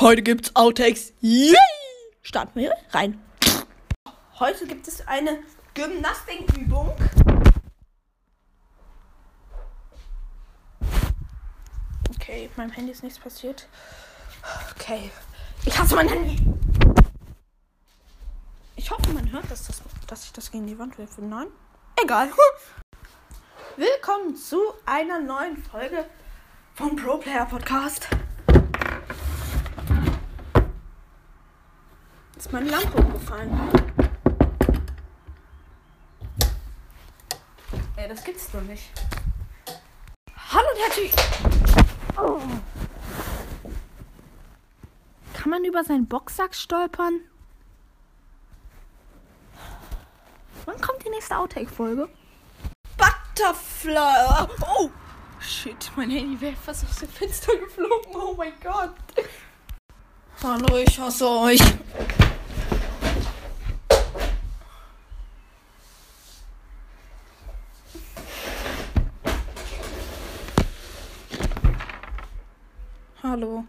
Heute gibt's Outtakes. Yay! Starten wir rein. Heute gibt es eine Gymnastikübung. Okay, meinem Handy ist nichts passiert. Okay. Ich hasse mein Handy. Ich hoffe, man hört, dass, das, dass ich das gegen die Wand werfe. Nein? Egal. Willkommen zu einer neuen Folge vom Pro Player Podcast. Ist meine Lampe umgefallen. Ey, das gibt's doch nicht. Hallo und herzlich. Oh. Kann man über seinen Boxsack stolpern? Wann kommt die nächste Outtake-Folge? Butterfly! Oh! Shit, mein Handy wäre fast aus dem Fenster geflogen. Oh mein Gott. Hallo, ich hasse euch. Hallo.